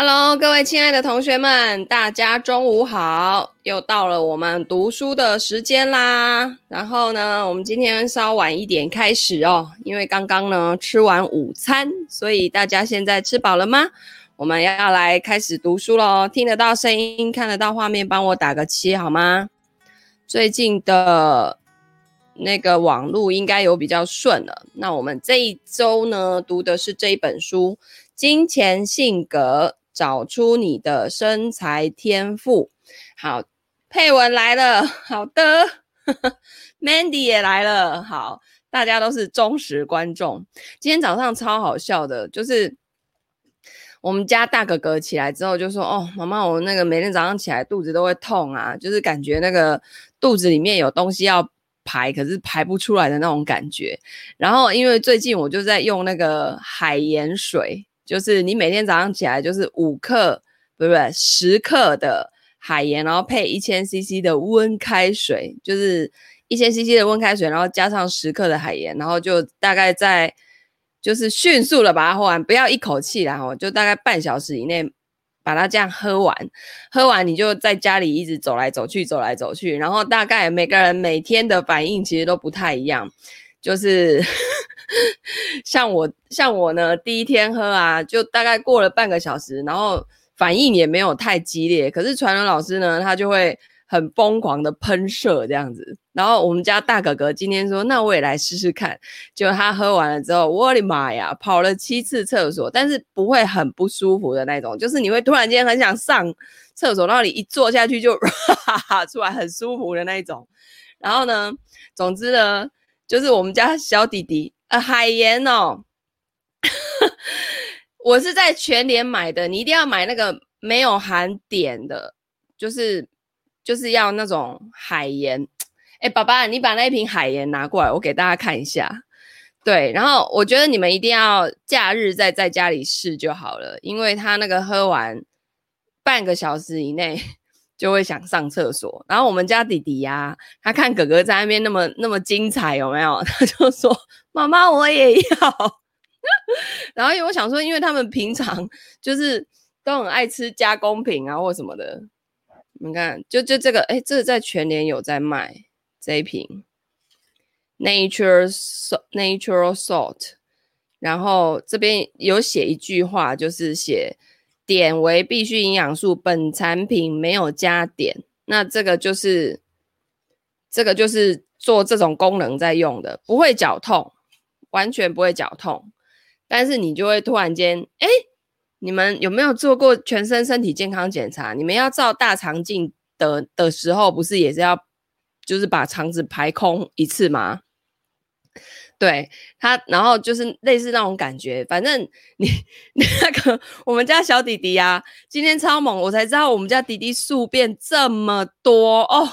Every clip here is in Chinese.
Hello，各位亲爱的同学们，大家中午好！又到了我们读书的时间啦。然后呢，我们今天稍晚一点开始哦，因为刚刚呢吃完午餐，所以大家现在吃饱了吗？我们要来开始读书喽。听得到声音，看得到画面，帮我打个七好吗？最近的那个网路应该有比较顺了。那我们这一周呢，读的是这一本书《金钱性格》。找出你的身材天赋。好，佩文来了，好的，Mandy 也来了，好，大家都是忠实观众。今天早上超好笑的，就是我们家大哥哥起来之后就说：“哦，妈妈，我那个每天早上起来肚子都会痛啊，就是感觉那个肚子里面有东西要排，可是排不出来的那种感觉。”然后因为最近我就在用那个海盐水。就是你每天早上起来就是五克，不是不是十克的海盐，然后配一千 CC 的温开水，就是一千 CC 的温开水，然后加上十克的海盐，然后就大概在就是迅速的把它喝完，不要一口气，然后就大概半小时以内把它这样喝完。喝完你就在家里一直走来走去，走来走去，然后大概每个人每天的反应其实都不太一样，就是。像我像我呢，第一天喝啊，就大概过了半个小时，然后反应也没有太激烈。可是传人老师呢，他就会很疯狂的喷射这样子。然后我们家大哥哥今天说，那我也来试试看。就他喝完了之后，我的妈呀，跑了七次厕所，但是不会很不舒服的那种，就是你会突然间很想上厕所，然后你一坐下去就 出来，很舒服的那一种。然后呢，总之呢，就是我们家小弟弟。呃，海盐哦，我是在全联买的。你一定要买那个没有含碘的，就是就是要那种海盐。哎，爸爸，你把那瓶海盐拿过来，我给大家看一下。对，然后我觉得你们一定要假日再在家里试就好了，因为他那个喝完半个小时以内就会想上厕所。然后我们家弟弟呀、他看哥哥在那边那么那么精彩，有没有？他就说。妈妈，我也要。然后因为我想说，因为他们平常就是都很爱吃加工品啊，或什么的。你看，就就这个，哎，这个在全联有在卖这一瓶 Nature Natural Salt。然后这边有写一句话，就是写碘为必需营养素，本产品没有加碘。那这个就是这个就是做这种功能在用的，不会绞痛。完全不会绞痛，但是你就会突然间，哎，你们有没有做过全身身体健康检查？你们要照大肠镜的的时候，不是也是要就是把肠子排空一次吗？对他，然后就是类似那种感觉。反正你 那个我们家小弟弟啊，今天超猛，我才知道我们家弟弟宿便这么多哦。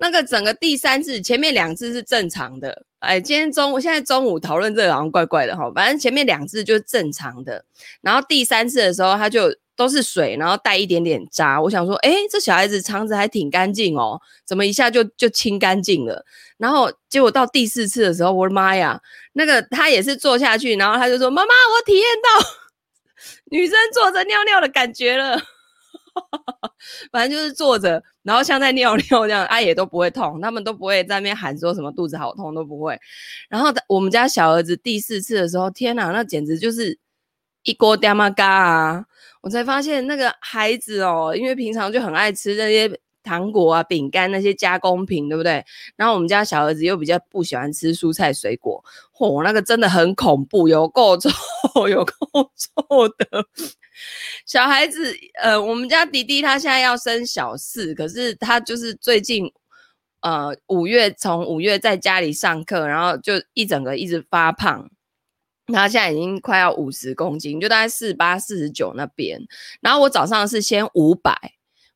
那个整个第三次，前面两次是正常的。哎，今天中午，现在中午讨论这个好像怪怪的哈。反正前面两次就是正常的，然后第三次的时候，他就都是水，然后带一点点渣。我想说，哎，这小孩子肠子还挺干净哦，怎么一下就就清干净了？然后结果到第四次的时候，我的妈呀，那个他也是坐下去，然后他就说：“妈妈，我体验到女生坐着尿尿的感觉了。”反正就是坐着。然后像在尿尿这样，阿、啊、也都不会痛，他们都不会在那边喊说什么肚子好痛都不会。然后我们家小儿子第四次的时候，天哪，那简直就是一锅爹妈嘎啊！我才发现那个孩子哦，因为平常就很爱吃那些糖果啊、饼干那些加工品，对不对？然后我们家小儿子又比较不喜欢吃蔬菜水果，嚯，那个真的很恐怖，有够臭，有够臭的。小孩子，呃，我们家弟弟他现在要升小四，可是他就是最近，呃，五月从五月在家里上课，然后就一整个一直发胖，他现在已经快要五十公斤，就大概四八四十九那边。然后我早上是先五百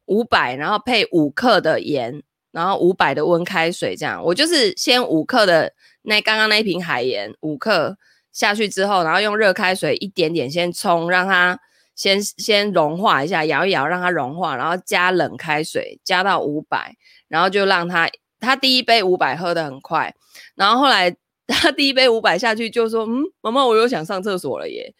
五百，然后配五克的盐，然后五百的温开水，这样。我就是先五克的那刚刚那一瓶海盐五克下去之后，然后用热开水一点点先冲，让它。先先融化一下，摇一摇让它融化，然后加冷开水，加到五百，然后就让它，他第一杯五百喝得很快，然后后来他第一杯五百下去就说，嗯，妈妈我又想上厕所了耶，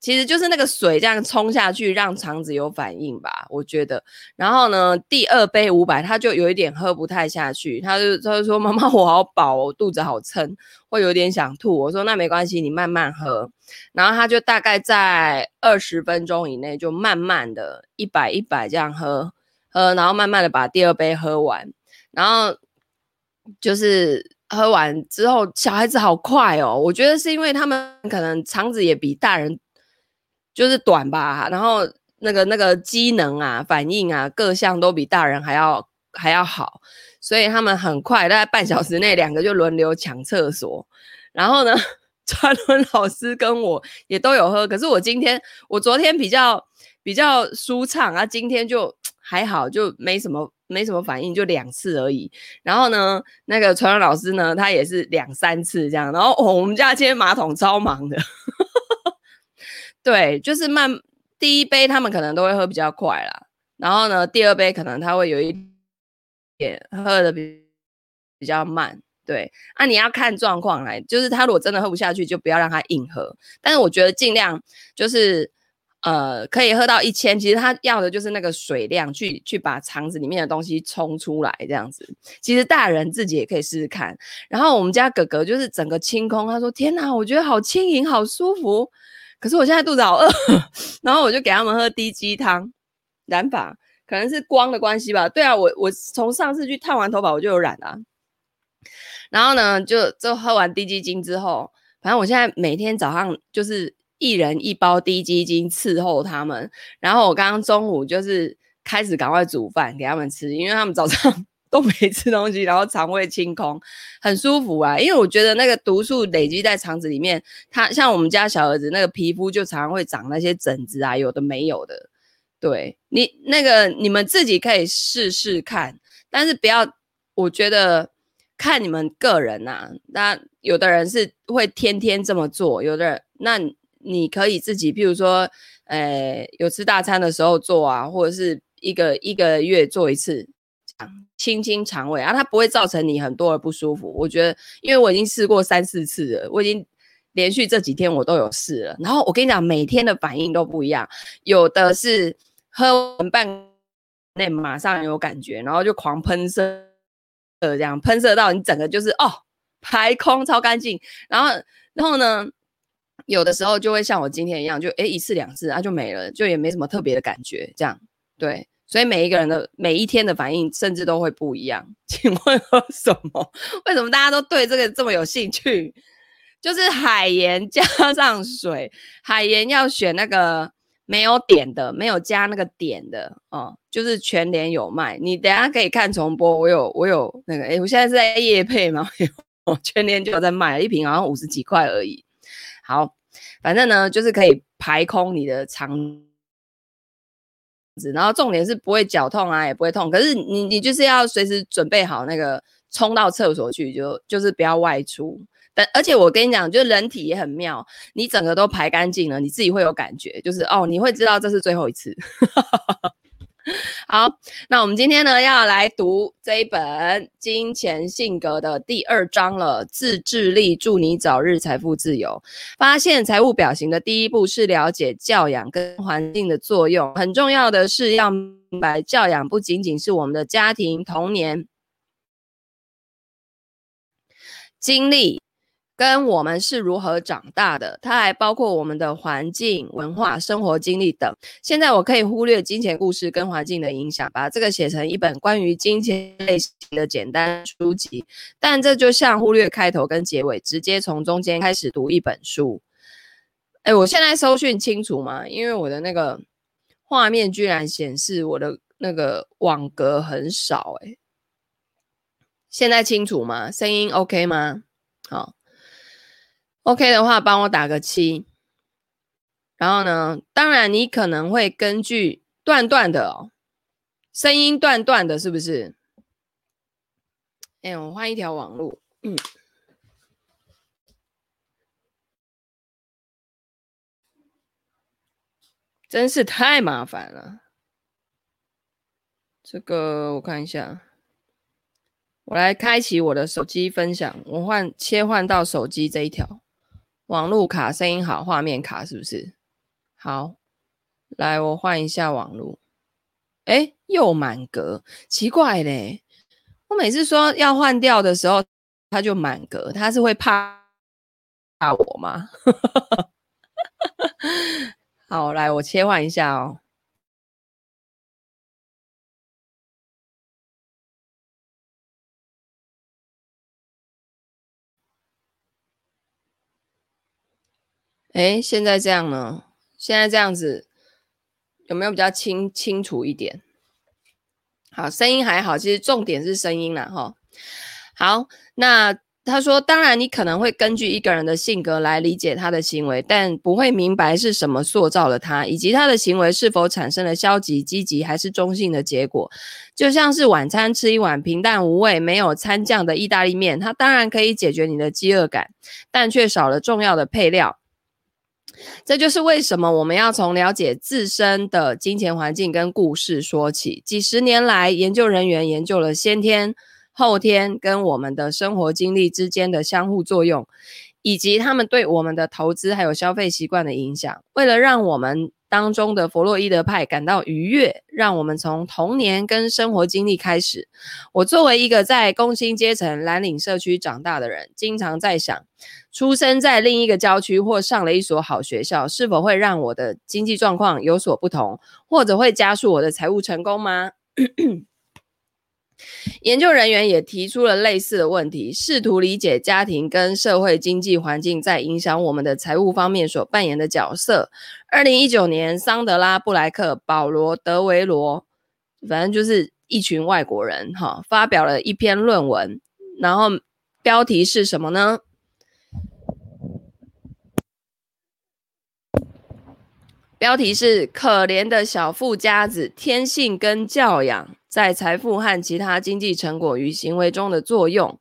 其实就是那个水这样冲下去，让肠子有反应吧，我觉得。然后呢，第二杯五百，他就有一点喝不太下去，他就他就说：“妈妈，我好饱，我肚子好撑，会有点想吐。”我说：“那没关系，你慢慢喝。”然后他就大概在二十分钟以内，就慢慢的一百一百这样喝喝，然后慢慢的把第二杯喝完，然后就是。喝完之后，小孩子好快哦！我觉得是因为他们可能肠子也比大人就是短吧，然后那个那个机能啊、反应啊各项都比大人还要还要好，所以他们很快，大概半小时内两个就轮流抢厕所。然后呢，川伦老师跟我也都有喝，可是我今天我昨天比较比较舒畅啊，今天就还好，就没什么。没什么反应，就两次而已。然后呢，那个传染老师呢，他也是两三次这样。然后、哦、我们家今天马桶超忙的，对，就是慢。第一杯他们可能都会喝比较快啦，然后呢，第二杯可能他会有一点喝的比比较慢。对，啊，你要看状况来，就是他如果真的喝不下去，就不要让他硬喝。但是我觉得尽量就是。呃，可以喝到一千，其实他要的就是那个水量去，去把肠子里面的东西冲出来，这样子。其实大人自己也可以试试看。然后我们家哥哥就是整个清空，他说：“天哪，我觉得好轻盈，好舒服。”可是我现在肚子好饿，然后我就给他们喝低鸡汤染发，可能是光的关系吧。对啊，我我从上次去烫完头发我就有染啊。然后呢，就就喝完低鸡精之后，反正我现在每天早上就是。一人一包滴鸡精伺候他们，然后我刚刚中午就是开始赶快煮饭给他们吃，因为他们早上都没吃东西，然后肠胃清空，很舒服啊。因为我觉得那个毒素累积在肠子里面，他像我们家小儿子那个皮肤就常常会长那些疹子啊，有的没有的。对你那个你们自己可以试试看，但是不要，我觉得看你们个人啊。那有的人是会天天这么做，有的人那。你可以自己，譬如说，呃，有吃大餐的时候做啊，或者是一个一个月做一次，这样清清肠胃啊，它不会造成你很多的不舒服。我觉得，因为我已经试过三四次了，我已经连续这几天我都有试了。然后我跟你讲，每天的反应都不一样，有的是喝完半内马上有感觉，然后就狂喷射，呃，这样喷射到你整个就是哦，排空超干净。然后，然后呢？有的时候就会像我今天一样，就诶一次两次啊就没了，就也没什么特别的感觉，这样对。所以每一个人的每一天的反应甚至都会不一样。请问喝什么？为什么大家都对这个这么有兴趣？就是海盐加上水，海盐要选那个没有点的，没有加那个点的哦，就是全联有卖。你等下可以看重播，我有我有那个诶我现在是在夜配吗？哦，全联就有在卖，一瓶好像五十几块而已。好，反正呢，就是可以排空你的肠子，然后重点是不会绞痛啊，也不会痛。可是你你就是要随时准备好那个冲到厕所去，就就是不要外出。但而且我跟你讲，就人体也很妙，你整个都排干净了，你自己会有感觉，就是哦，你会知道这是最后一次。好，那我们今天呢要来读这一本《金钱性格》的第二章了。自制力，助你早日财富自由。发现财务表型的第一步是了解教养跟环境的作用。很重要的是要明白，教养不仅仅是我们的家庭、童年经历。跟我们是如何长大的，它还包括我们的环境、文化、生活经历等。现在我可以忽略金钱故事跟环境的影响，把这个写成一本关于金钱类型的简单书籍。但这就像忽略开头跟结尾，直接从中间开始读一本书。哎，我现在搜讯清楚吗？因为我的那个画面居然显示我的那个网格很少。哎，现在清楚吗？声音 OK 吗？好。OK 的话，帮我打个七。然后呢，当然你可能会根据断断的哦，声音断断的，是不是？哎，我换一条网路。嗯，真是太麻烦了。这个我看一下，我来开启我的手机分享，我换切换到手机这一条。网路卡，声音好，画面卡，是不是？好，来，我换一下网络。哎，又满格，奇怪嘞！我每次说要换掉的时候，它就满格，它是会怕怕我吗？好，来，我切换一下哦。哎，现在这样呢？现在这样子。有没有比较清清楚一点？好，声音还好，其实重点是声音啦，哈。好，那他说，当然你可能会根据一个人的性格来理解他的行为，但不会明白是什么塑造了他，以及他的行为是否产生了消极、积极还是中性的结果。就像是晚餐吃一碗平淡无味、没有餐酱的意大利面，它当然可以解决你的饥饿感，但却少了重要的配料。这就是为什么我们要从了解自身的金钱环境跟故事说起。几十年来，研究人员研究了先天、后天跟我们的生活经历之间的相互作用，以及他们对我们的投资还有消费习惯的影响。为了让我们当中的弗洛伊德派感到愉悦，让我们从童年跟生活经历开始。我作为一个在工薪阶层蓝领社区长大的人，经常在想，出生在另一个郊区或上了一所好学校，是否会让我的经济状况有所不同，或者会加速我的财务成功吗？研究人员也提出了类似的问题，试图理解家庭跟社会经济环境在影响我们的财务方面所扮演的角色。二零一九年，桑德拉·布莱克、保罗·德维罗，反正就是一群外国人，哈，发表了一篇论文，然后标题是什么呢？标题是“可怜的小富家子：天性跟教养在财富和其他经济成果与行为中的作用”。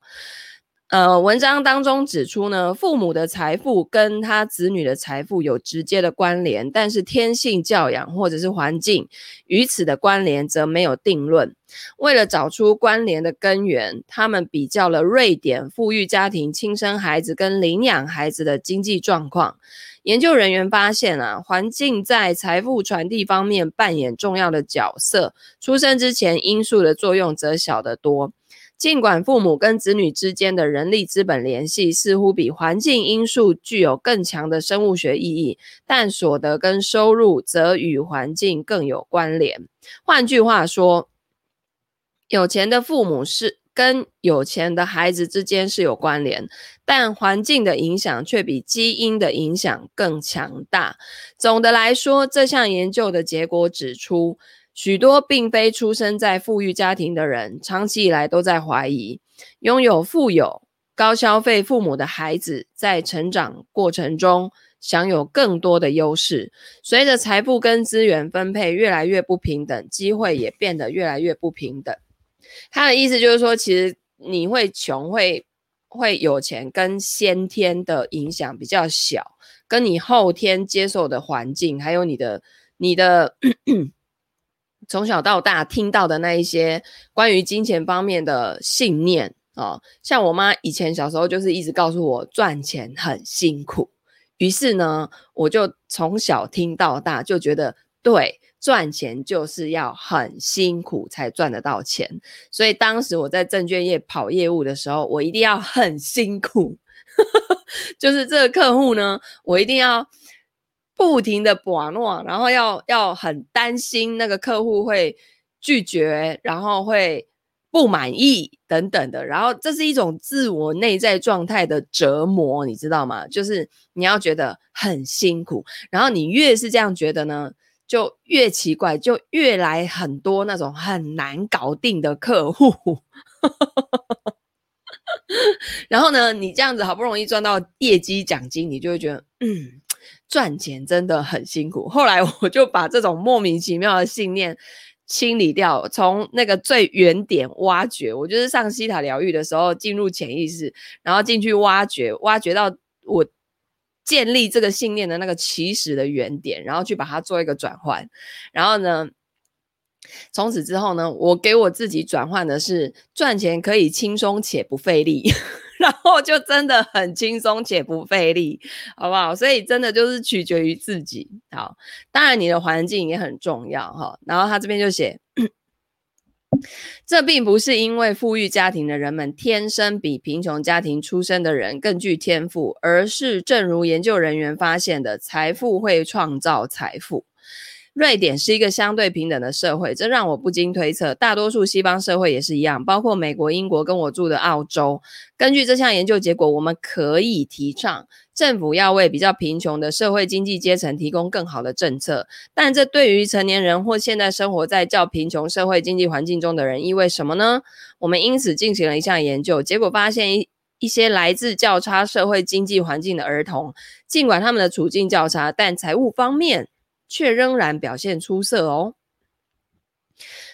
呃，文章当中指出呢，父母的财富跟他子女的财富有直接的关联，但是天性教养或者是环境与此的关联则没有定论。为了找出关联的根源，他们比较了瑞典富裕家庭亲生孩子跟领养孩子的经济状况。研究人员发现啊，环境在财富传递方面扮演重要的角色，出生之前因素的作用则小得多。尽管父母跟子女之间的人力资本联系似乎比环境因素具有更强的生物学意义，但所得跟收入则与环境更有关联。换句话说，有钱的父母是。跟有钱的孩子之间是有关联，但环境的影响却比基因的影响更强大。总的来说，这项研究的结果指出，许多并非出生在富裕家庭的人，长期以来都在怀疑，拥有富有、高消费父母的孩子，在成长过程中享有更多的优势。随着财富跟资源分配越来越不平等，机会也变得越来越不平等。他的意思就是说，其实你会穷会会有钱，跟先天的影响比较小，跟你后天接受的环境，还有你的你的从小到大听到的那一些关于金钱方面的信念哦，像我妈以前小时候就是一直告诉我赚钱很辛苦，于是呢，我就从小听到大，就觉得对。赚钱就是要很辛苦才赚得到钱，所以当时我在证券业跑业务的时候，我一定要很辛苦，就是这个客户呢，我一定要不停的把诺，然后要要很担心那个客户会拒绝，然后会不满意等等的，然后这是一种自我内在状态的折磨，你知道吗？就是你要觉得很辛苦，然后你越是这样觉得呢，就越奇怪，就越来很多那种很难搞定的客户，然后呢，你这样子好不容易赚到业绩奖金，你就会觉得，嗯，赚钱真的很辛苦。后来我就把这种莫名其妙的信念清理掉，从那个最原点挖掘。我就是上西塔疗愈的时候，进入潜意识，然后进去挖掘，挖掘到我。建立这个信念的那个起始的原点，然后去把它做一个转换，然后呢，从此之后呢，我给我自己转换的是赚钱可以轻松且不费力，然后就真的很轻松且不费力，好不好？所以真的就是取决于自己。好，当然你的环境也很重要哈。然后他这边就写。这并不是因为富裕家庭的人们天生比贫穷家庭出身的人更具天赋，而是正如研究人员发现的，财富会创造财富。瑞典是一个相对平等的社会，这让我不禁推测，大多数西方社会也是一样，包括美国、英国跟我住的澳洲。根据这项研究结果，我们可以提倡政府要为比较贫穷的社会经济阶层提供更好的政策，但这对于成年人或现在生活在较贫穷社会经济环境中的人意味什么呢？我们因此进行了一项研究，结果发现一一些来自较差社会经济环境的儿童，尽管他们的处境较差，但财务方面。却仍然表现出色哦。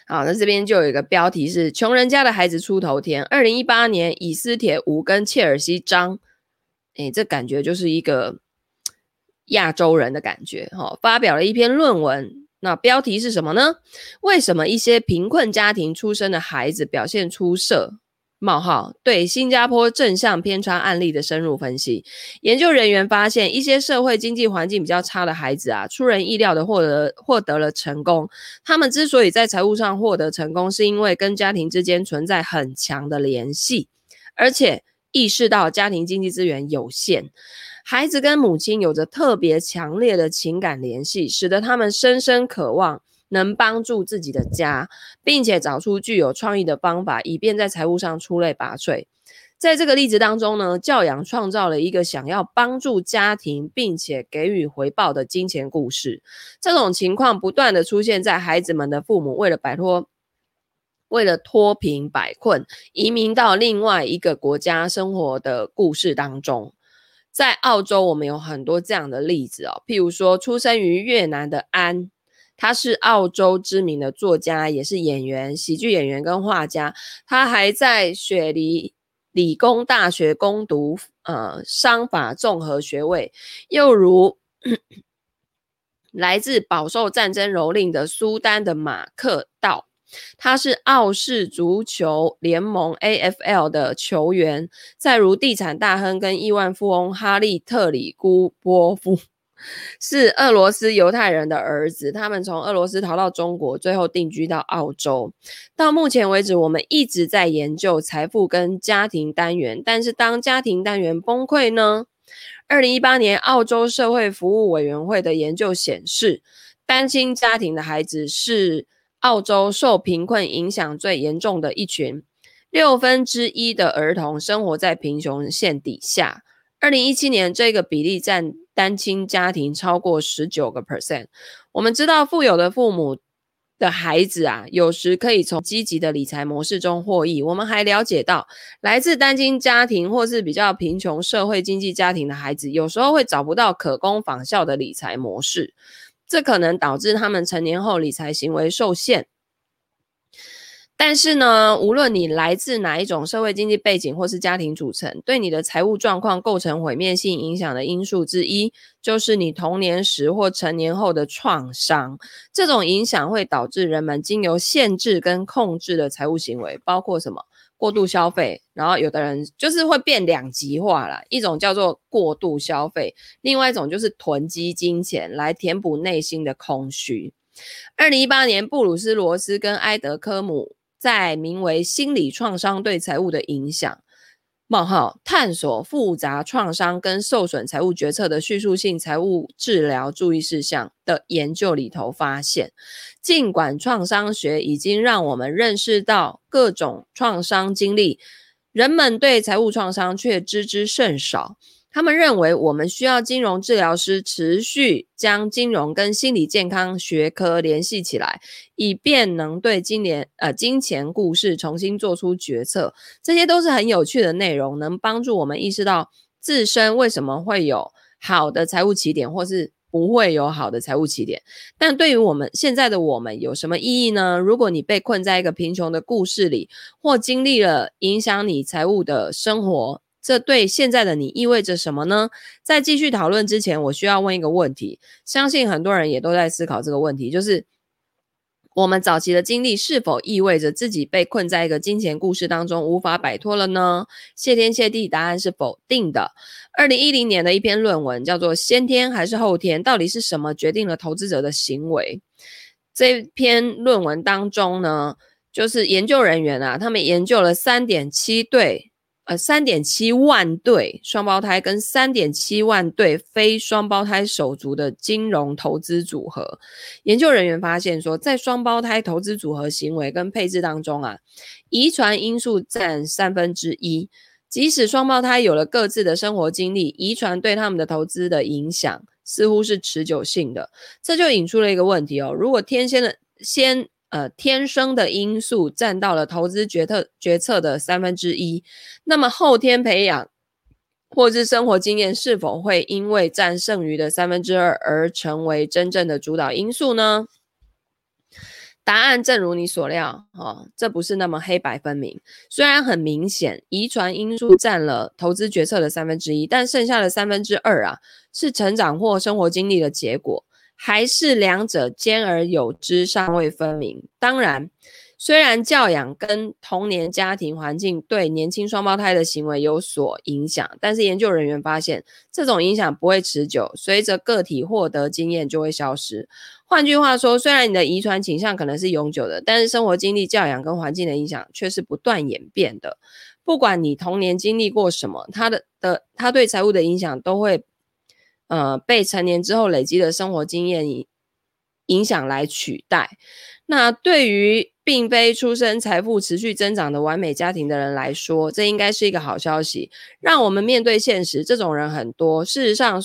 好，那这边就有一个标题是“穷人家的孩子出头天”。二零一八年，以斯帖吴跟切尔西张，诶，这感觉就是一个亚洲人的感觉哈、哦。发表了一篇论文，那标题是什么呢？为什么一些贫困家庭出生的孩子表现出色？冒号对新加坡正向偏差案例的深入分析，研究人员发现，一些社会经济环境比较差的孩子啊，出人意料的获得获得了成功。他们之所以在财务上获得成功，是因为跟家庭之间存在很强的联系，而且意识到家庭经济资源有限，孩子跟母亲有着特别强烈的情感联系，使得他们深深渴望。能帮助自己的家，并且找出具有创意的方法，以便在财务上出类拔萃。在这个例子当中呢，教养创造了一个想要帮助家庭，并且给予回报的金钱故事。这种情况不断地出现在孩子们的父母为了摆脱、为了脱贫摆困，移民到另外一个国家生活的故事当中。在澳洲，我们有很多这样的例子哦，譬如说，出生于越南的安。他是澳洲知名的作家，也是演员、喜剧演员跟画家。他还在雪梨理工大学攻读呃商法综合学位。又如来自饱受战争蹂躏的苏丹的马克道，他是澳式足球联盟 AFL 的球员。再如地产大亨跟亿万富翁哈利特里姑波夫。是俄罗斯犹太人的儿子，他们从俄罗斯逃到中国，最后定居到澳洲。到目前为止，我们一直在研究财富跟家庭单元，但是当家庭单元崩溃呢？二零一八年澳洲社会服务委员会的研究显示，单亲家庭的孩子是澳洲受贫困影响最严重的一群，六分之一的儿童生活在贫穷线底下。二零一七年，这个比例占单亲家庭超过十九个 percent。我们知道，富有的父母的孩子啊，有时可以从积极的理财模式中获益。我们还了解到，来自单亲家庭或是比较贫穷社会经济家庭的孩子，有时候会找不到可供仿效的理财模式，这可能导致他们成年后理财行为受限。但是呢，无论你来自哪一种社会经济背景或是家庭组成，对你的财务状况构成毁灭性影响的因素之一，就是你童年时或成年后的创伤。这种影响会导致人们经由限制跟控制的财务行为，包括什么？过度消费，然后有的人就是会变两极化啦，一种叫做过度消费，另外一种就是囤积金钱来填补内心的空虚。二零一八年，布鲁斯罗斯跟埃德科姆。在名为“心理创伤对财务的影响”冒号探索复杂创伤跟受损财务决策的叙述性财务治疗注意事项的研究里头发现，尽管创伤学已经让我们认识到各种创伤经历，人们对财务创伤却知之甚少。他们认为，我们需要金融治疗师持续将金融跟心理健康学科联系起来，以便能对今年呃金钱故事重新做出决策。这些都是很有趣的内容，能帮助我们意识到自身为什么会有好的财务起点，或是不会有好的财务起点。但对于我们现在的我们有什么意义呢？如果你被困在一个贫穷的故事里，或经历了影响你财务的生活，这对现在的你意味着什么呢？在继续讨论之前，我需要问一个问题，相信很多人也都在思考这个问题，就是我们早期的经历是否意味着自己被困在一个金钱故事当中无法摆脱了呢？谢天谢地，答案是否定的。二零一零年的一篇论文叫做《先天还是后天？到底是什么决定了投资者的行为》。这篇论文当中呢，就是研究人员啊，他们研究了三点七对。呃，三点七万对双胞胎跟三点七万对非双胞胎手足的金融投资组合，研究人员发现说，在双胞胎投资组合行为跟配置当中啊，遗传因素占三分之一。即使双胞胎有了各自的生活经历，遗传对他们的投资的影响似乎是持久性的。这就引出了一个问题哦，如果天先的先。呃，天生的因素占到了投资决策决策的三分之一，那么后天培养或是生活经验是否会因为占剩余的三分之二而成为真正的主导因素呢？答案正如你所料，哦，这不是那么黑白分明。虽然很明显，遗传因素占了投资决策的三分之一，但剩下的三分之二啊，是成长或生活经历的结果。还是两者兼而有之，尚未分明。当然，虽然教养跟童年家庭环境对年轻双胞胎的行为有所影响，但是研究人员发现，这种影响不会持久，随着个体获得经验就会消失。换句话说，虽然你的遗传倾向可能是永久的，但是生活经历、教养跟环境的影响却是不断演变的。不管你童年经历过什么，他的的他对财务的影响都会。呃，被成年之后累积的生活经验影响来取代。那对于并非出生财富持续增长的完美家庭的人来说，这应该是一个好消息。让我们面对现实，这种人很多。事实上，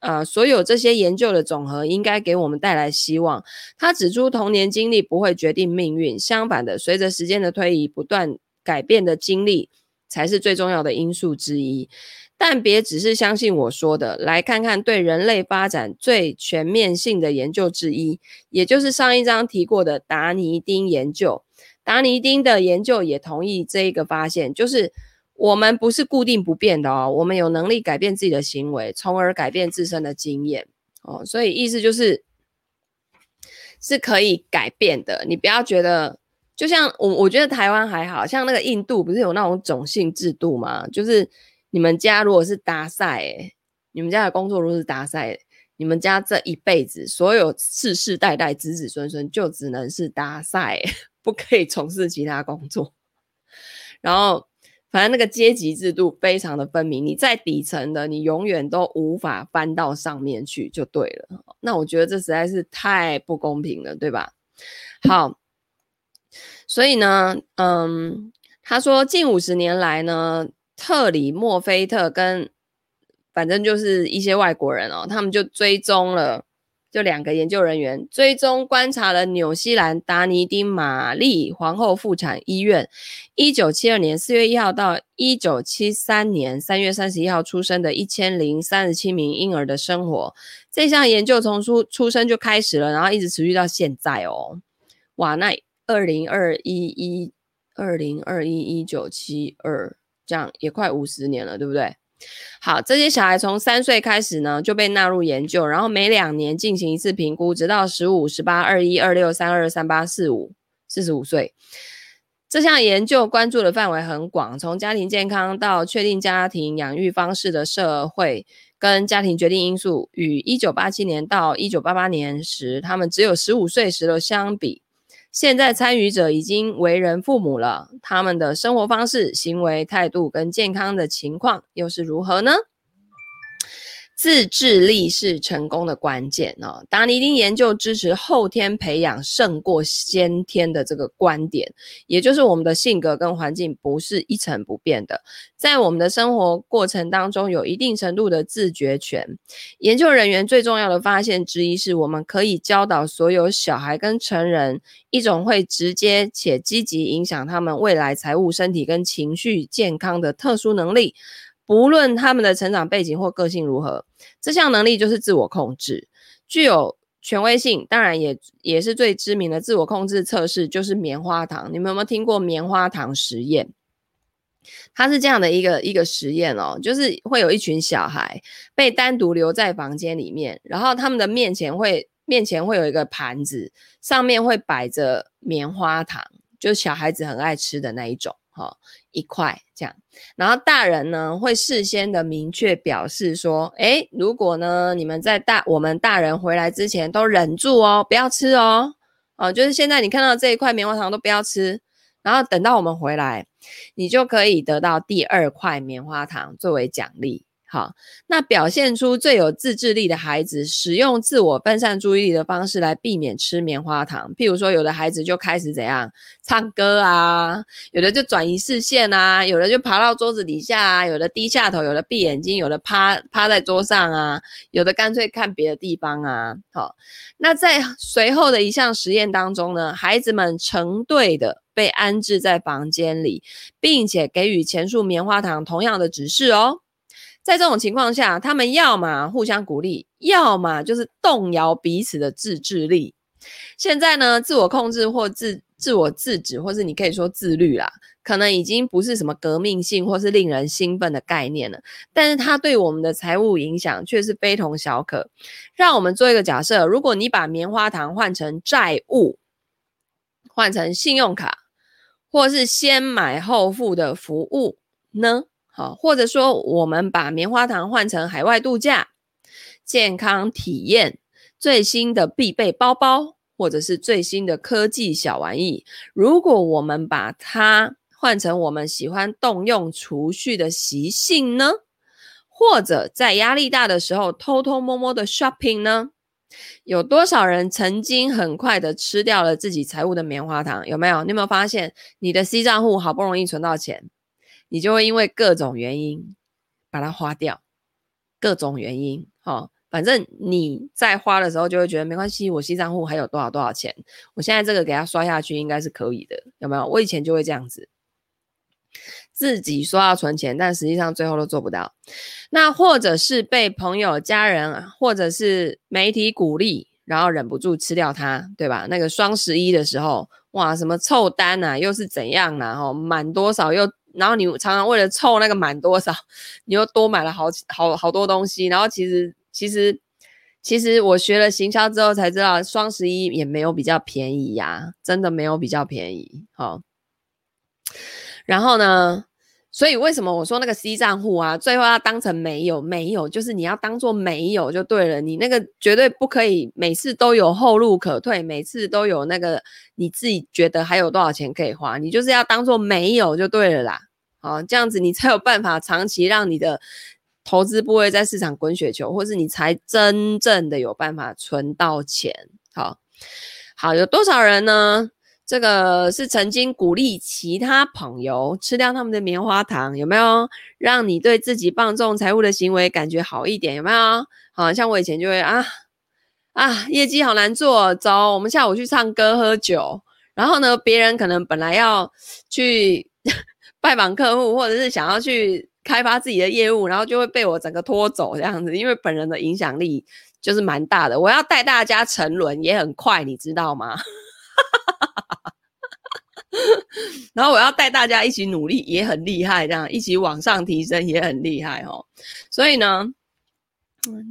呃，所有这些研究的总和应该给我们带来希望。他指出，童年经历不会决定命运，相反的，随着时间的推移，不断改变的经历才是最重要的因素之一。但别只是相信我说的，来看看对人类发展最全面性的研究之一，也就是上一章提过的达尼丁研究。达尼丁的研究也同意这一个发现，就是我们不是固定不变的哦，我们有能力改变自己的行为，从而改变自身的经验哦。所以意思就是是可以改变的。你不要觉得，就像我，我觉得台湾还好，像那个印度不是有那种种姓制度吗？就是。你们家如果是搭赛，你们家的工作如果是搭赛，你们家这一辈子所有世世代代子子孙孙就只能是搭赛，不可以从事其他工作。然后，反正那个阶级制度非常的分明，你在底层的，你永远都无法翻到上面去，就对了。那我觉得这实在是太不公平了，对吧？好，所以呢，嗯，他说近五十年来呢。特里莫菲特跟反正就是一些外国人哦，他们就追踪了，就两个研究人员追踪观察了纽西兰达尼丁玛丽皇后妇产医院一九七二年四月一号到一九七三年三月三十一号出生的一千零三十七名婴儿的生活。这项研究从出出生就开始了，然后一直持续到现在哦。哇，那二零二一一二零二一一九七二。这样也快五十年了，对不对？好，这些小孩从三岁开始呢就被纳入研究，然后每两年进行一次评估，直到十五、十八、二一、二六、三二、三八、四五、四十五岁。这项研究关注的范围很广，从家庭健康到确定家庭养育方式的社会跟家庭决定因素，与一九八七年到一九八八年时他们只有十五岁时的相比。现在参与者已经为人父母了，他们的生活方式、行为态度跟健康的情况又是如何呢？自制力是成功的关键哦。达尼丁研究支持后天培养胜过先天的这个观点，也就是我们的性格跟环境不是一成不变的，在我们的生活过程当中有一定程度的自觉权。研究人员最重要的发现之一是，我们可以教导所有小孩跟成人一种会直接且积极影响他们未来财务、身体跟情绪健康的特殊能力。不论他们的成长背景或个性如何，这项能力就是自我控制，具有权威性。当然也，也是最知名的自我控制测试，就是棉花糖。你们有没有听过棉花糖实验？它是这样的一个一个实验哦，就是会有一群小孩被单独留在房间里面，然后他们的面前会面前会有一个盘子，上面会摆着棉花糖，就小孩子很爱吃的那一种，哈，一块这样。然后大人呢会事先的明确表示说，诶，如果呢你们在大我们大人回来之前都忍住哦，不要吃哦，哦，就是现在你看到这一块棉花糖都不要吃，然后等到我们回来，你就可以得到第二块棉花糖作为奖励。好，那表现出最有自制力的孩子，使用自我分散注意力的方式来避免吃棉花糖。譬如说，有的孩子就开始怎样唱歌啊，有的就转移视线啊，有的就爬到桌子底下啊，有的低下头，有的闭眼睛，有的趴趴在桌上啊，有的干脆看别的地方啊。好，那在随后的一项实验当中呢，孩子们成对的被安置在房间里，并且给予前述棉花糖同样的指示哦。在这种情况下，他们要么互相鼓励，要么就是动摇彼此的自制力。现在呢，自我控制或自自我制止，或是你可以说自律啦，可能已经不是什么革命性或是令人兴奋的概念了。但是它对我们的财务影响却是非同小可。让我们做一个假设：如果你把棉花糖换成债务，换成信用卡，或是先买后付的服务呢？好，或者说我们把棉花糖换成海外度假、健康体验、最新的必备包包，或者是最新的科技小玩意。如果我们把它换成我们喜欢动用储蓄的习性呢？或者在压力大的时候偷偷摸摸的 shopping 呢？有多少人曾经很快的吃掉了自己财务的棉花糖？有没有？你有没有发现你的 C 账户好不容易存到钱？你就会因为各种原因把它花掉，各种原因，哈，反正你在花的时候就会觉得没关系，我西账户还有多少多少钱，我现在这个给它刷下去应该是可以的，有没有？我以前就会这样子，自己说要存钱，但实际上最后都做不到。那或者是被朋友、家人或者是媒体鼓励，然后忍不住吃掉它，对吧？那个双十一的时候，哇，什么凑单啊，又是怎样啊？哈，满多少又。然后你常常为了凑那个满多少，你又多买了好好好多东西。然后其实其实其实我学了行销之后才知道，双十一也没有比较便宜呀，真的没有比较便宜。好，然后呢，所以为什么我说那个 C 账户啊，最后要当成没有没有，就是你要当做没有就对了。你那个绝对不可以每次都有后路可退，每次都有那个你自己觉得还有多少钱可以花，你就是要当做没有就对了啦。好，这样子你才有办法长期让你的投资部位在市场滚雪球，或是你才真正的有办法存到钱。好，好，有多少人呢？这个是曾经鼓励其他朋友吃掉他们的棉花糖，有没有？让你对自己放纵财务的行为感觉好一点，有没有？好像我以前就会啊啊，业绩好难做，走，我们下午去唱歌喝酒。然后呢，别人可能本来要去。拜访客户，或者是想要去开发自己的业务，然后就会被我整个拖走这样子，因为本人的影响力就是蛮大的。我要带大家沉沦也很快，你知道吗？然后我要带大家一起努力也很厉害，这样一起往上提升也很厉害哦。所以呢。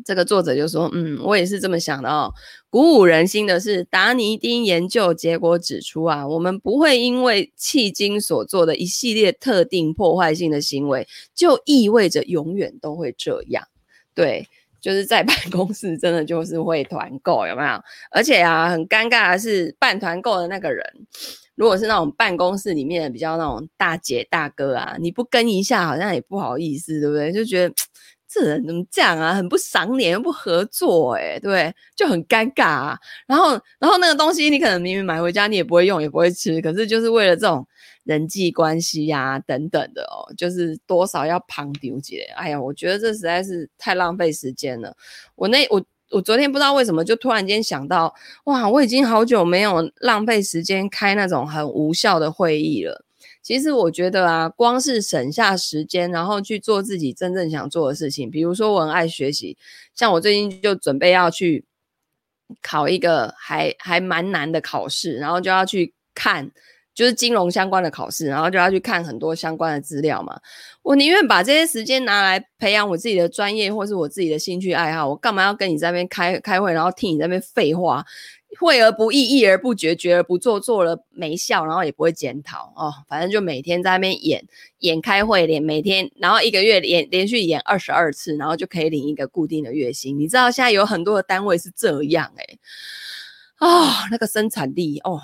这个作者就说：“嗯，我也是这么想的哦。鼓舞人心的是，达尼丁研究结果指出啊，我们不会因为迄今所做的一系列特定破坏性的行为，就意味着永远都会这样。对，就是在办公室真的就是会团购，有没有？而且啊，很尴尬的是，办团购的那个人，如果是那种办公室里面比较那种大姐大哥啊，你不跟一下，好像也不好意思，对不对？就觉得。”这人怎么这样啊？很不赏脸，又不合作，欸，诶对，就很尴尬啊。然后，然后那个东西你可能明明买回家，你也不会用，也不会吃，可是就是为了这种人际关系呀、等等的哦，就是多少要旁丢姐。哎呀，我觉得这实在是太浪费时间了。我那我我昨天不知道为什么就突然间想到，哇，我已经好久没有浪费时间开那种很无效的会议了。其实我觉得啊，光是省下时间，然后去做自己真正想做的事情，比如说我很爱学习，像我最近就准备要去考一个还还蛮难的考试，然后就要去看就是金融相关的考试，然后就要去看很多相关的资料嘛。我宁愿把这些时间拿来培养我自己的专业或是我自己的兴趣爱好，我干嘛要跟你在那边开开会，然后听你在那边废话？会而不议，议而不决，决而不做，做了没效，然后也不会检讨哦。反正就每天在那边演演开会，连每天，然后一个月连连续演二十二次，然后就可以领一个固定的月薪。你知道现在有很多的单位是这样诶、欸、哦，那个生产力哦，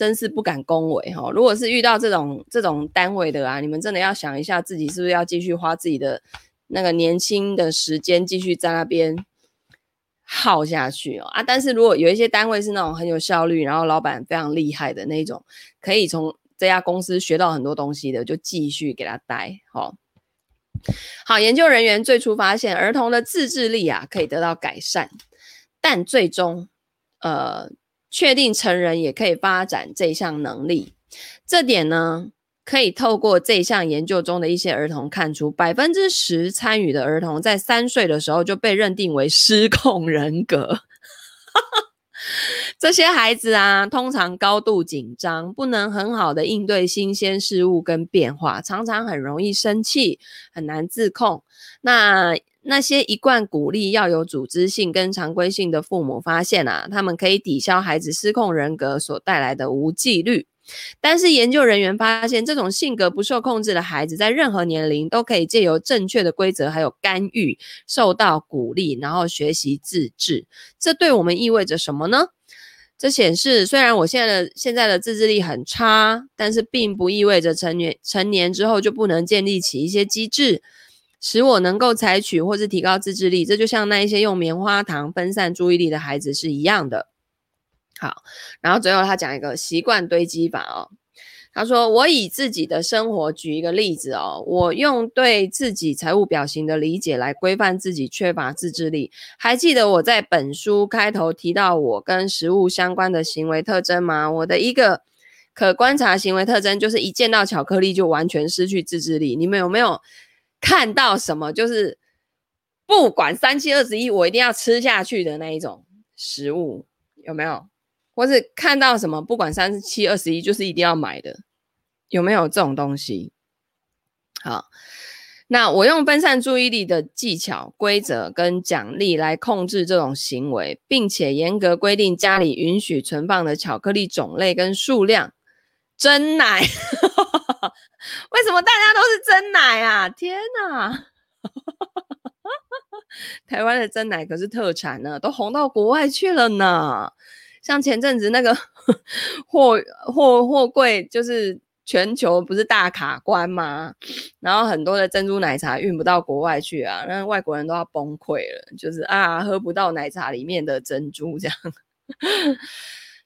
真是不敢恭维哈、如果是遇到这种这种单位的啊，你们真的要想一下，自己是不是要继续花自己的那个年轻的时间，继续在那边。耗下去哦啊！但是如果有一些单位是那种很有效率，然后老板非常厉害的那种，可以从这家公司学到很多东西的，就继续给他待。好、好，研究人员最初发现儿童的自制力啊可以得到改善，但最终呃确定成人也可以发展这项能力，这点呢。可以透过这项研究中的一些儿童看出，百分之十参与的儿童在三岁的时候就被认定为失控人格。这些孩子啊，通常高度紧张，不能很好的应对新鲜事物跟变化，常常很容易生气，很难自控。那那些一贯鼓励要有组织性跟常规性的父母发现啊，他们可以抵消孩子失控人格所带来的无纪律。但是研究人员发现，这种性格不受控制的孩子，在任何年龄都可以借由正确的规则还有干预，受到鼓励，然后学习自制。这对我们意味着什么呢？这显示，虽然我现在的现在的自制力很差，但是并不意味着成年成年之后就不能建立起一些机制，使我能够采取或是提高自制力。这就像那一些用棉花糖分散注意力的孩子是一样的。好，然后最后他讲一个习惯堆积法哦。他说：“我以自己的生活举一个例子哦，我用对自己财务表型的理解来规范自己缺乏自制力。还记得我在本书开头提到我跟食物相关的行为特征吗？我的一个可观察行为特征就是一见到巧克力就完全失去自制力。你们有没有看到什么？就是不管三七二十一，我一定要吃下去的那一种食物，有没有？”或是看到什么，不管三七、二十一，就是一定要买的，有没有这种东西？好，那我用分散注意力的技巧、规则跟奖励来控制这种行为，并且严格规定家里允许存放的巧克力种类跟数量。真奶，为什么大家都是真奶啊？天哪！台湾的真奶可是特产呢，都红到国外去了呢。像前阵子那个 货货货柜，就是全球不是大卡关吗？然后很多的珍珠奶茶运不到国外去啊，那外国人都要崩溃了，就是啊，喝不到奶茶里面的珍珠这样。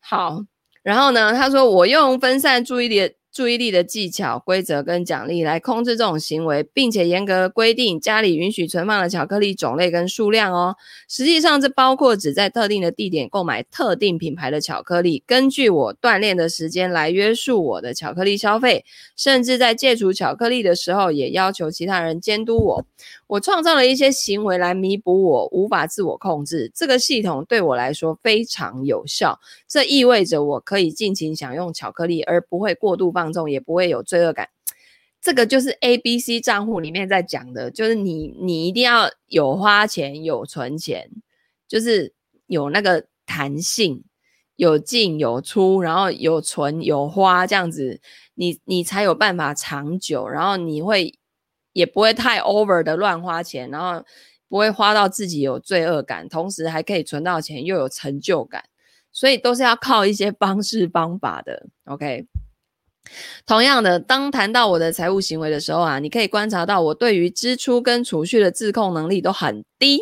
好，然后呢，他说我用分散注意力。注意力的技巧、规则跟奖励来控制这种行为，并且严格规定家里允许存放的巧克力种类跟数量哦。实际上，这包括只在特定的地点购买特定品牌的巧克力，根据我锻炼的时间来约束我的巧克力消费，甚至在戒除巧克力的时候，也要求其他人监督我。我创造了一些行为来弥补我无法自我控制。这个系统对我来说非常有效，这意味着我可以尽情享用巧克力，而不会过度放纵，也不会有罪恶感。这个就是 A、B、C 账户里面在讲的，就是你你一定要有花钱有存钱，就是有那个弹性，有进有出，然后有存有花这样子，你你才有办法长久，然后你会。也不会太 over 的乱花钱，然后不会花到自己有罪恶感，同时还可以存到钱又有成就感，所以都是要靠一些方式方法的。OK，同样的，当谈到我的财务行为的时候啊，你可以观察到我对于支出跟储蓄的自控能力都很低。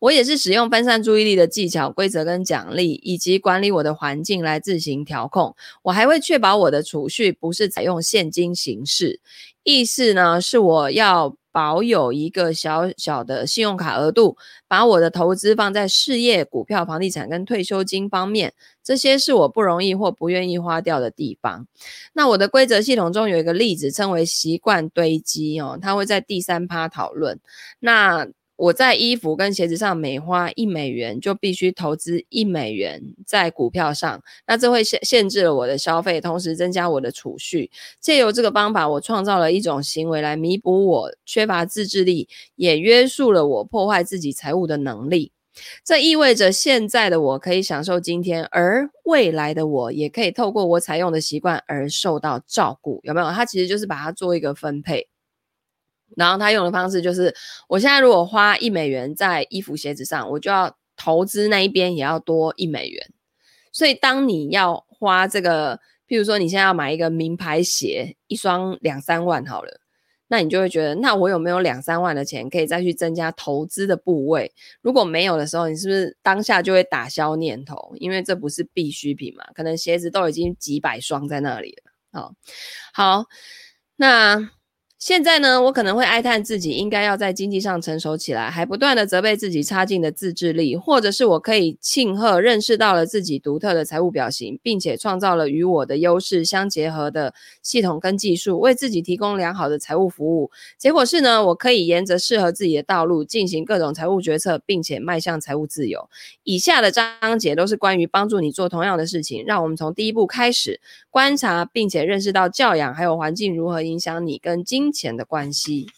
我也是使用分散注意力的技巧、规则跟奖励，以及管理我的环境来自行调控。我还会确保我的储蓄不是采用现金形式。意思呢，是我要保有一个小小的信用卡额度，把我的投资放在事业、股票、房地产跟退休金方面，这些是我不容易或不愿意花掉的地方。那我的规则系统中有一个例子，称为习惯堆积哦，它会在第三趴讨论。那我在衣服跟鞋子上每花一美元，就必须投资一美元在股票上，那这会限限制了我的消费，同时增加我的储蓄。借由这个方法，我创造了一种行为来弥补我缺乏自制力，也约束了我破坏自己财务的能力。这意味着现在的我可以享受今天，而未来的我也可以透过我采用的习惯而受到照顾。有没有？他其实就是把它做一个分配。然后他用的方式就是，我现在如果花一美元在衣服鞋子上，我就要投资那一边也要多一美元。所以当你要花这个，譬如说你现在要买一个名牌鞋，一双两三万好了，那你就会觉得，那我有没有两三万的钱可以再去增加投资的部位？如果没有的时候，你是不是当下就会打消念头？因为这不是必需品嘛，可能鞋子都已经几百双在那里了。好，好，那。现在呢，我可能会哀叹自己应该要在经济上成熟起来，还不断的责备自己差劲的自制力，或者是我可以庆贺认识到了自己独特的财务表型，并且创造了与我的优势相结合的系统跟技术，为自己提供良好的财务服务。结果是呢，我可以沿着适合自己的道路进行各种财务决策，并且迈向财务自由。以下的章节都是关于帮助你做同样的事情。让我们从第一步开始，观察并且认识到教养还有环境如何影响你跟经钱的关系，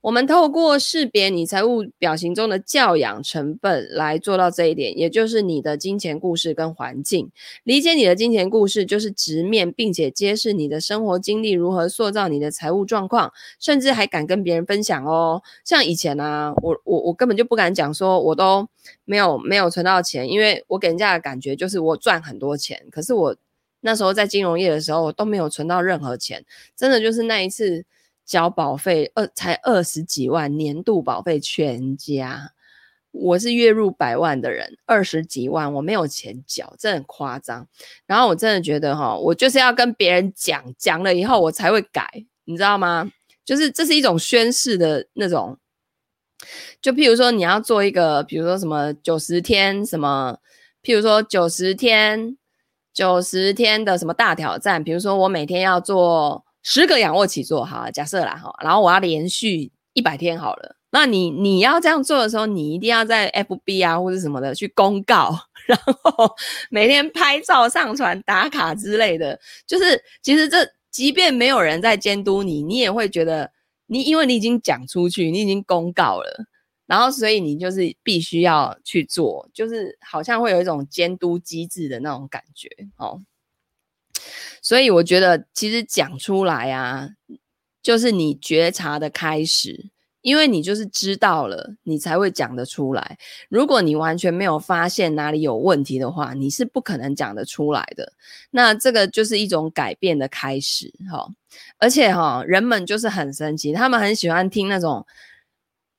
我们透过识别你财务表型中的教养成分来做到这一点，也就是你的金钱故事跟环境。理解你的金钱故事，就是直面并且揭示你的生活经历如何塑造你的财务状况，甚至还敢跟别人分享哦。像以前啊，我我我根本就不敢讲说我都没有没有存到钱，因为我给人家的感觉就是我赚很多钱，可是我。那时候在金融业的时候，我都没有存到任何钱，真的就是那一次缴保费二才二十几万，年度保费全家，我是月入百万的人，二十几万我没有钱缴，这很夸张。然后我真的觉得哈，我就是要跟别人讲，讲了以后我才会改，你知道吗？就是这是一种宣誓的那种，就譬如说你要做一个，比如说什么九十天什么，譬如说九十天。九十天的什么大挑战？比如说，我每天要做十个仰卧起坐，好，假设啦，哈，然后我要连续一百天好了。那你你要这样做的时候，你一定要在 FB 啊或者什么的去公告，然后 每天拍照上传打卡之类的。就是其实这即便没有人在监督你，你也会觉得你因为你已经讲出去，你已经公告了。然后，所以你就是必须要去做，就是好像会有一种监督机制的那种感觉哦。所以我觉得，其实讲出来啊，就是你觉察的开始，因为你就是知道了，你才会讲得出来。如果你完全没有发现哪里有问题的话，你是不可能讲得出来的。那这个就是一种改变的开始，哈、而且哈、人们就是很神奇，他们很喜欢听那种。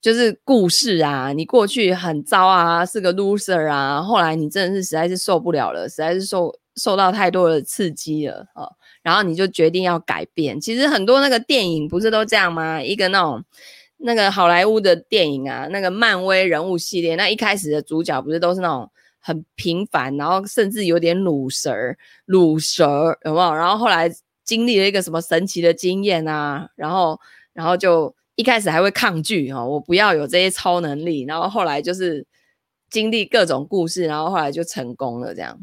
就是故事啊，你过去很糟啊，是个 loser 啊，后来你真的是实在是受不了了，实在是受受到太多的刺激了啊，然后你就决定要改变。其实很多那个电影不是都这样吗？一个那种那个好莱坞的电影啊，那个漫威人物系列，那一开始的主角不是都是那种很平凡，然后甚至有点鲁蛇，鲁蛇有没有？然后后来经历了一个什么神奇的经验啊，然后然后就。一开始还会抗拒哈，我不要有这些超能力，然后后来就是经历各种故事，然后后来就成功了。这样，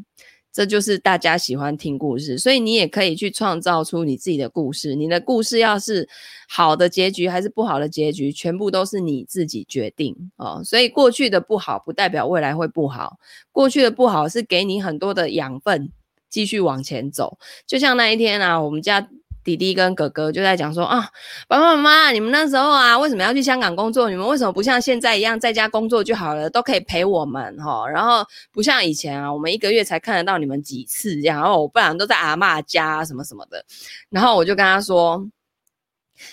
这就是大家喜欢听故事，所以你也可以去创造出你自己的故事。你的故事要是好的结局还是不好的结局，全部都是你自己决定哦。所以过去的不好不代表未来会不好，过去的不好是给你很多的养分，继续往前走。就像那一天啊，我们家。弟弟跟哥哥就在讲说啊，爸爸妈妈，你们那时候啊，为什么要去香港工作？你们为什么不像现在一样在家工作就好了，都可以陪我们哈？然后不像以前啊，我们一个月才看得到你们几次这样，然后我不然都在阿嬷家什么什么的。然后我就跟他说。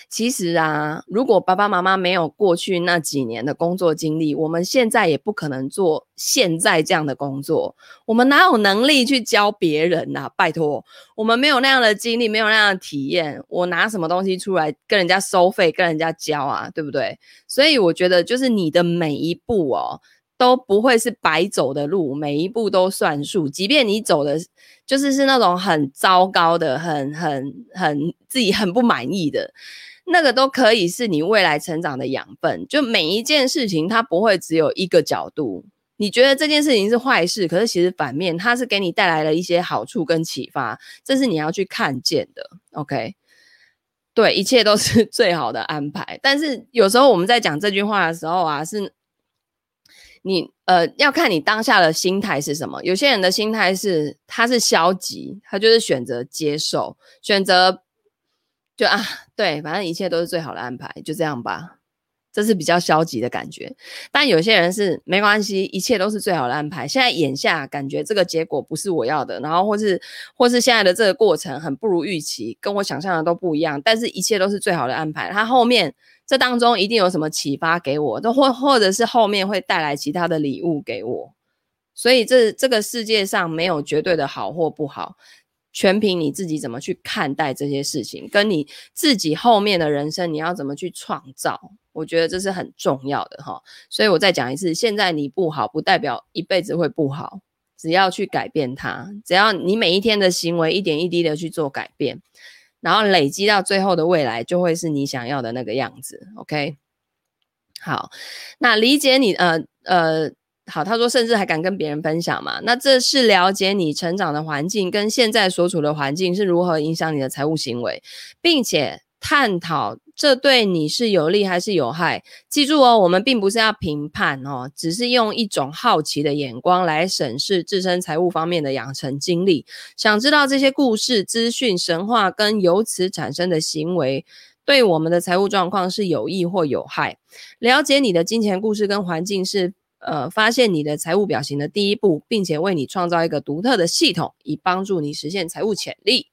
其实啊，如果爸爸妈妈没有过去那几年的工作经历，我们现在也不可能做现在这样的工作。我们哪有能力去教别人呐？拜托，我们没有那样的经历，没有那样的体验，我拿什么东西出来跟人家收费，跟人家教啊？对不对？所以我觉得，就是你的每一步哦，都不会是白走的路，每一步都算数。即便你走的，就是是那种很糟糕的，很很很自己很不满意的。那个都可以是你未来成长的养分。就每一件事情，它不会只有一个角度。你觉得这件事情是坏事，可是其实反面，它是给你带来了一些好处跟启发，这是你要去看见的。OK，对，一切都是 最好的安排。但是有时候我们在讲这句话的时候啊，是你呃要看你当下的心态是什么。有些人的心态是他是消极，他就是选择接受，选择就啊，对，反正一切都是最好的安排，就这样吧。这是比较消极的感觉，但有些人是没关系，一切都是最好的安排。现在眼下感觉这个结果不是我要的，然后或是或是现在的这个过程很不如预期，跟我想象的都不一样，但是一切都是最好的安排。它后面这当中一定有什么启发给我，都或或者是后面会带来其他的礼物给我。所以这这个世界上没有绝对的好或不好。全凭你自己怎么去看待这些事情，跟你自己后面的人生你要怎么去创造，我觉得这是很重要的哈。所以我再讲一次，现在你不好，不代表一辈子会不好，只要去改变它，只要你每一天的行为一点一滴的去做改变，然后累积到最后的未来，就会是你想要的那个样子。OK，好，那理解你呃呃。好，他说，甚至还敢跟别人分享嘛？那这是了解你成长的环境跟现在所处的环境是如何影响你的财务行为，并且探讨这对你是有利还是有害。记住哦，我们并不是要评判哦，只是用一种好奇的眼光来审视自身财务方面的养成经历。想知道这些故事、资讯、神话跟由此产生的行为对我们的财务状况是有益或有害。了解你的金钱故事跟环境是。呃，发现你的财务表情的第一步，并且为你创造一个独特的系统，以帮助你实现财务潜力。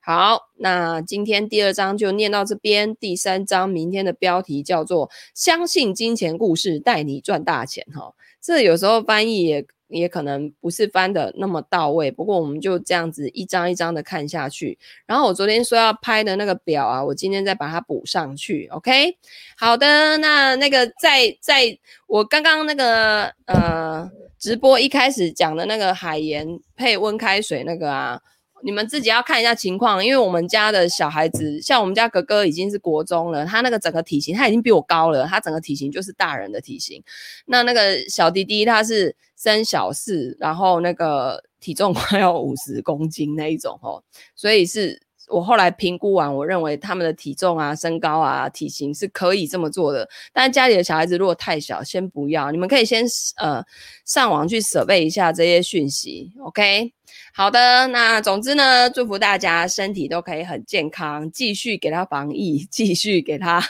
好，那今天第二章就念到这边，第三章明天的标题叫做“相信金钱故事带你赚大钱”哈，这有时候翻译也。也可能不是翻的那么到位，不过我们就这样子一张一张的看下去。然后我昨天说要拍的那个表啊，我今天再把它补上去。OK，好的，那那个在在我刚刚那个呃直播一开始讲的那个海盐配温开水那个啊。你们自己要看一下情况，因为我们家的小孩子，像我们家哥哥已经是国中了，他那个整个体型他已经比我高了，他整个体型就是大人的体型。那那个小弟弟他是生小四，然后那个体重快要五十公斤那一种哦，所以是。我后来评估完，我认为他们的体重啊、身高啊、体型是可以这么做的。但家里的小孩子如果太小，先不要。你们可以先呃上网去 survey 一下这些讯息。OK，好的。那总之呢，祝福大家身体都可以很健康，继续给他防疫，继续给他。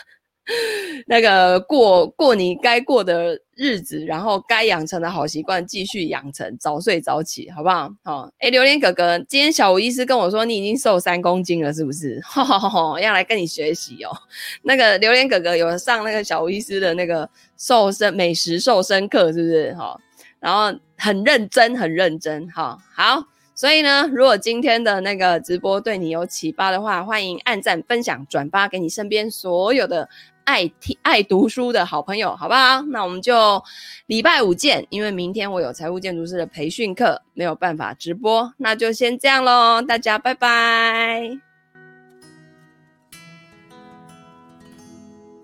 那个过过你该过的日子，然后该养成的好习惯继续养成，早睡早起，好不好？好，哎，榴莲哥哥，今天小吴医师跟我说你已经瘦三公斤了，是不是？哈哈哈，要来跟你学习哦。那个榴莲哥哥有上那个小吴医师的那个瘦身美食瘦身课，是不是？哈，然后很认真，很认真，哈，好。所以呢，如果今天的那个直播对你有启发的话，欢迎按赞、分享、转发给你身边所有的。爱听爱读书的好朋友，好不好？那我们就礼拜五见，因为明天我有财务建筑师的培训课，没有办法直播，那就先这样喽，大家拜拜。